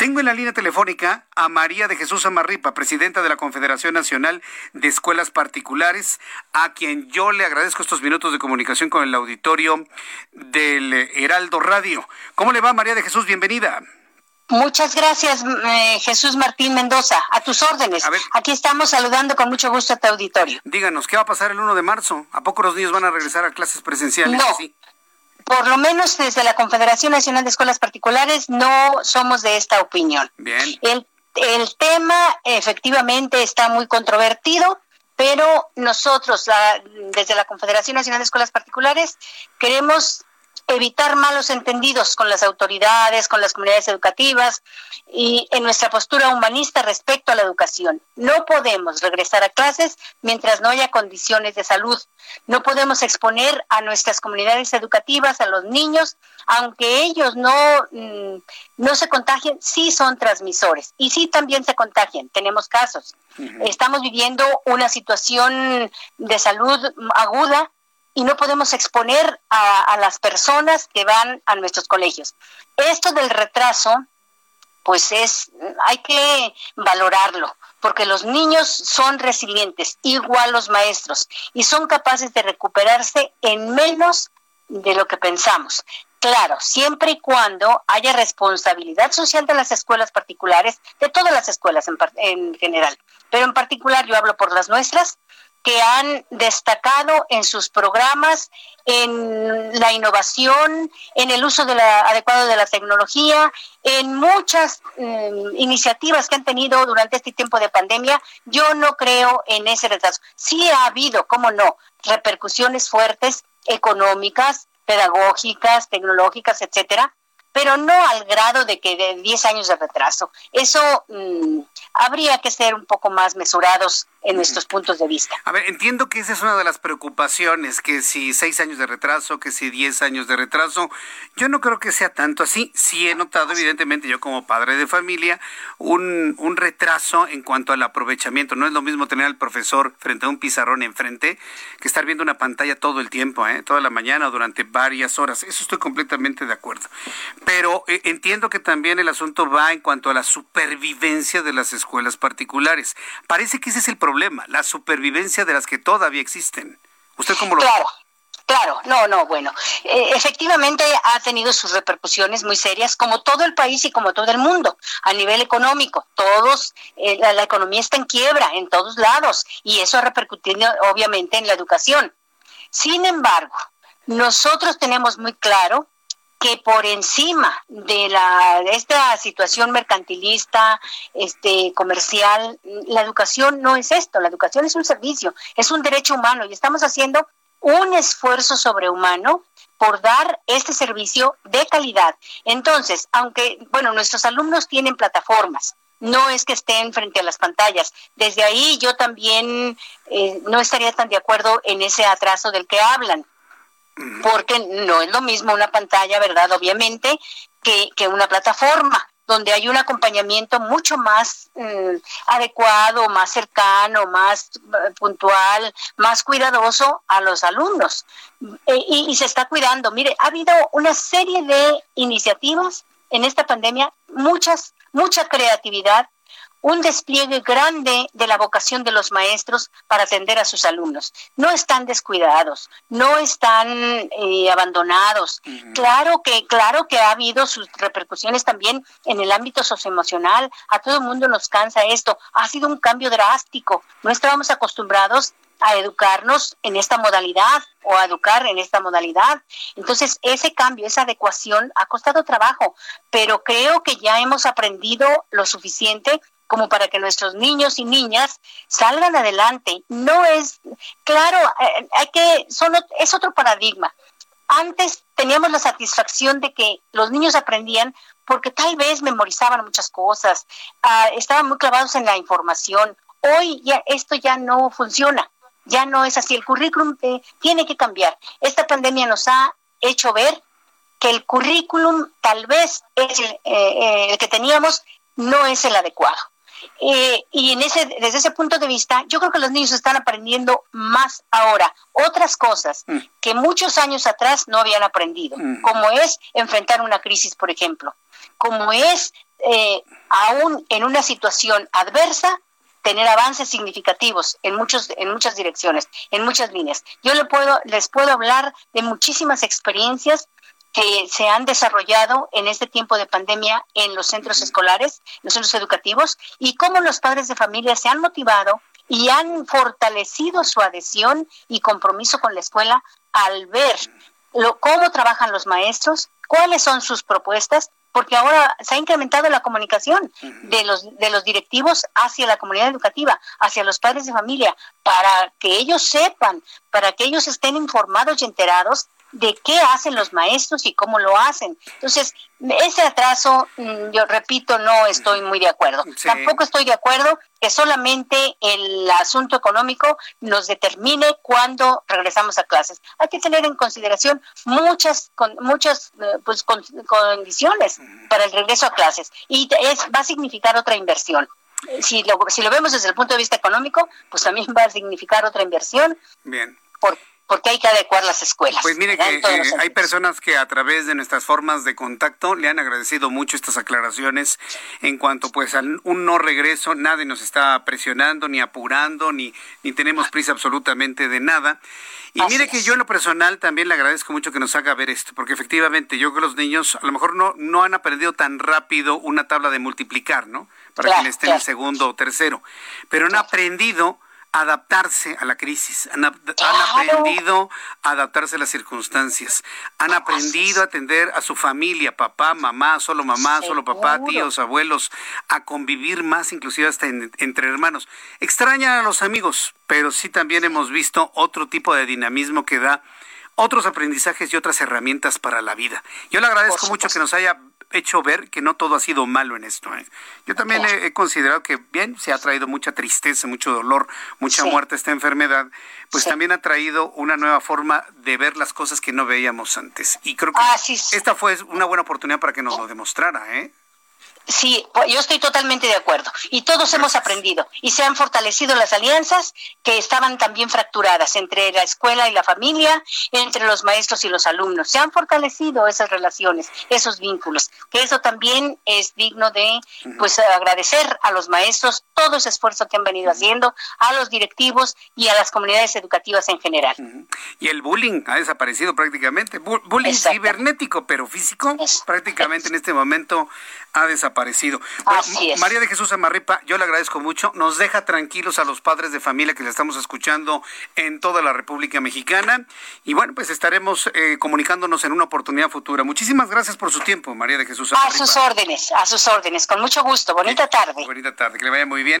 Tengo en la línea telefónica a María de Jesús Amarripa, presidenta de la Confederación Nacional de Escuelas Particulares, a quien yo le agradezco estos minutos de comunicación con el auditorio del Heraldo Radio. ¿Cómo le va, María de Jesús? Bienvenida. Muchas gracias, eh, Jesús Martín Mendoza. A tus órdenes. Aquí estamos saludando con mucho gusto a tu auditorio. Díganos, ¿qué va a pasar el 1 de marzo? ¿A poco los niños van a regresar a clases presenciales? No. Por lo menos desde la Confederación Nacional de Escuelas Particulares no somos de esta opinión. Bien. El, el tema efectivamente está muy controvertido, pero nosotros la, desde la Confederación Nacional de Escuelas Particulares queremos evitar malos entendidos con las autoridades, con las comunidades educativas y en nuestra postura humanista respecto a la educación. No podemos regresar a clases mientras no haya condiciones de salud. No podemos exponer a nuestras comunidades educativas, a los niños, aunque ellos no, mm, no se contagien, sí son transmisores y sí también se contagian. Tenemos casos. Estamos viviendo una situación de salud aguda y no podemos exponer a, las personas que van a nuestros colegios. Esto del retraso, pues es, hay que valorarlo, porque los niños son resilientes, igual los maestros, y son capaces de recuperarse en menos de lo que pensamos. Claro, siempre y cuando haya responsabilidad social de las escuelas particulares, de todas las escuelas en, en general, pero en particular yo hablo por las nuestras, que han destacado en sus programas en la innovación, en el uso de la, adecuado de la tecnología, en muchas mm, iniciativas que han tenido durante este tiempo de pandemia. Yo no creo en ese retraso. Sí ha habido, cómo no, repercusiones fuertes económicas, pedagógicas, tecnológicas, etcétera, pero no al grado de que de 10 años de retraso. Eso mm, habría que ser un poco más mesurados en nuestros puntos de vista. A ver, entiendo que esa es una de las preocupaciones, que si seis años de retraso, que si diez años de retraso, yo no creo que sea tanto así. Sí he notado, evidentemente, yo como padre de familia, un, un retraso en cuanto al aprovechamiento. No es lo mismo tener al profesor frente a un pizarrón enfrente que estar viendo una pantalla todo el tiempo, ¿eh? toda la mañana durante varias horas. Eso estoy completamente de acuerdo. Pero eh, entiendo que también el asunto va en cuanto a la supervivencia de las escuelas particulares. Parece que ese es el problema la supervivencia de las que todavía existen. ¿Usted cómo lo Claro. Claro, no, no, bueno, eh, efectivamente ha tenido sus repercusiones muy serias, como todo el país y como todo el mundo, a nivel económico. Todos, eh, la, economía está en quiebra en todos lados y eso ha repercutido obviamente en la educación. Sin embargo, nosotros tenemos muy claro que por encima de la esta situación mercantilista, este comercial, la educación no es esto, la educación es un servicio, es un derecho humano y estamos haciendo un esfuerzo sobrehumano por dar este servicio de calidad. Entonces, aunque, bueno, nuestros alumnos tienen plataformas, no es que estén frente a las pantallas. Desde ahí yo también eh, no estaría tan de acuerdo en ese atraso del que hablan porque no es lo mismo una pantalla, ¿verdad? Obviamente, que, que una plataforma donde hay un acompañamiento mucho más mm, adecuado, más cercano, más eh, puntual, más cuidadoso a los alumnos. E, y, y, se está cuidando. Mire, ha habido una serie de iniciativas en esta pandemia, muchas, mucha creatividad, un despliegue grande de la vocación de los maestros para atender a sus alumnos. No están descuidados, no están eh, abandonados. Claro que, claro que ha habido sus repercusiones también en el ámbito socioemocional. A todo el mundo nos cansa esto. Ha sido un cambio drástico. No estábamos acostumbrados a educarnos en esta modalidad o a educar en esta modalidad. Entonces, ese cambio, esa adecuación ha costado trabajo, pero creo que ya hemos aprendido lo suficiente como para que nuestros niños y niñas salgan adelante. No es, claro, eh, hay que, son, es otro paradigma. Antes teníamos la satisfacción de que los niños aprendían porque tal vez memorizaban muchas cosas, ah, estaban muy clavados en la información. Hoy ya esto ya no funciona, ya no es así. El currículum eh, tiene que cambiar. Esta pandemia nos ha hecho ver que el currículum tal vez es el, eh, el que teníamos no es el adecuado. Eh, y en ese, desde ese punto de vista, yo creo que los niños están aprendiendo más ahora, otras cosas mm. que muchos años atrás no habían aprendido, mm. como es enfrentar una crisis, por ejemplo, como es eh, aún en una situación adversa tener avances significativos en muchos en muchas direcciones, en muchas líneas. Yo le puedo les puedo hablar de muchísimas experiencias que se han desarrollado en este tiempo de pandemia en los centros escolares, los centros educativos, y cómo los padres de familia se han motivado y han fortalecido su adhesión y compromiso con la escuela al ver lo, cómo trabajan los maestros, cuáles son sus propuestas, porque ahora se ha incrementado la comunicación de los de los directivos hacia la comunidad educativa, hacia los padres de familia, para que ellos sepan, para que ellos estén informados y enterados de qué hacen los maestros y cómo lo hacen. Entonces, ese atraso, mm, yo repito, no estoy muy de acuerdo. Tampoco estoy de acuerdo que solamente el asunto económico nos determine cuándo regresamos a clases. Hay que tener en consideración muchas con, muchas eh, pues, condiciones para el regreso a clases y es, va a significar otra inversión. Si lo, si lo vemos desde el punto de vista económico, pues también va a significar otra inversión. Bien. Por, porque hay que adecuar las escuelas. Pues mire que eh, hay personas que a través de nuestras formas de contacto le han agradecido mucho estas aclaraciones en cuanto pues a un no regreso, nadie nos está presionando ni apurando ni ni tenemos prisa absolutamente de nada. Y mire que yo en lo personal también le agradezco mucho que nos haga ver esto, porque efectivamente yo creo que los niños a lo mejor no, no han aprendido tan rápido una tabla de multiplicar, ¿no? Para quien esté en el segundo o tercero, pero han aprendido adaptarse a la crisis, han, aprendido a adaptarse a las circunstancias, han aprendido a atender a su familia, papá, mamá, solo mamá, solo papá, tíos, abuelos, a convivir más inclusive hasta entre hermanos. Extrañan a los amigos, pero sí también hemos visto otro tipo de dinamismo que da otros aprendizajes y otras herramientas para la vida. Yo le agradezco mucho que nos haya hecho ver que no todo ha sido malo en esto. ¿eh? Yo también he, considerado que, bien, se ha traído mucha tristeza, mucho dolor, mucha muerte esta enfermedad, pues también ha traído una nueva forma de ver las cosas que no veíamos antes. Y creo que esta fue una buena oportunidad para que nos lo demostrara. ¿eh? Sí, pues, yo estoy totalmente de acuerdo. Y todos hemos aprendido. Y se han fortalecido las alianzas que estaban también fracturadas entre la escuela y la familia, entre los maestros y los alumnos. Se han fortalecido esas relaciones, esos vínculos. Que eso también es digno de pues agradecer a los maestros todo ese esfuerzo que han venido haciendo, a los directivos y a las comunidades educativas en general. Y el bullying ha desaparecido prácticamente. bullying cibernético, pero físico, prácticamente en este momento ha desaparecido. María de Jesús Amarripa, yo le agradezco mucho. Nos deja tranquilos a los padres de familia que le estamos escuchando en toda la República Mexicana. Y bueno, pues estaremos eh, comunicándonos en una oportunidad futura. Muchísimas gracias por su tiempo, María de Jesús Amarripa. A sus órdenes, a sus órdenes. Con mucho gusto. Bonita tarde. Bonita tarde. Que le vaya muy bien.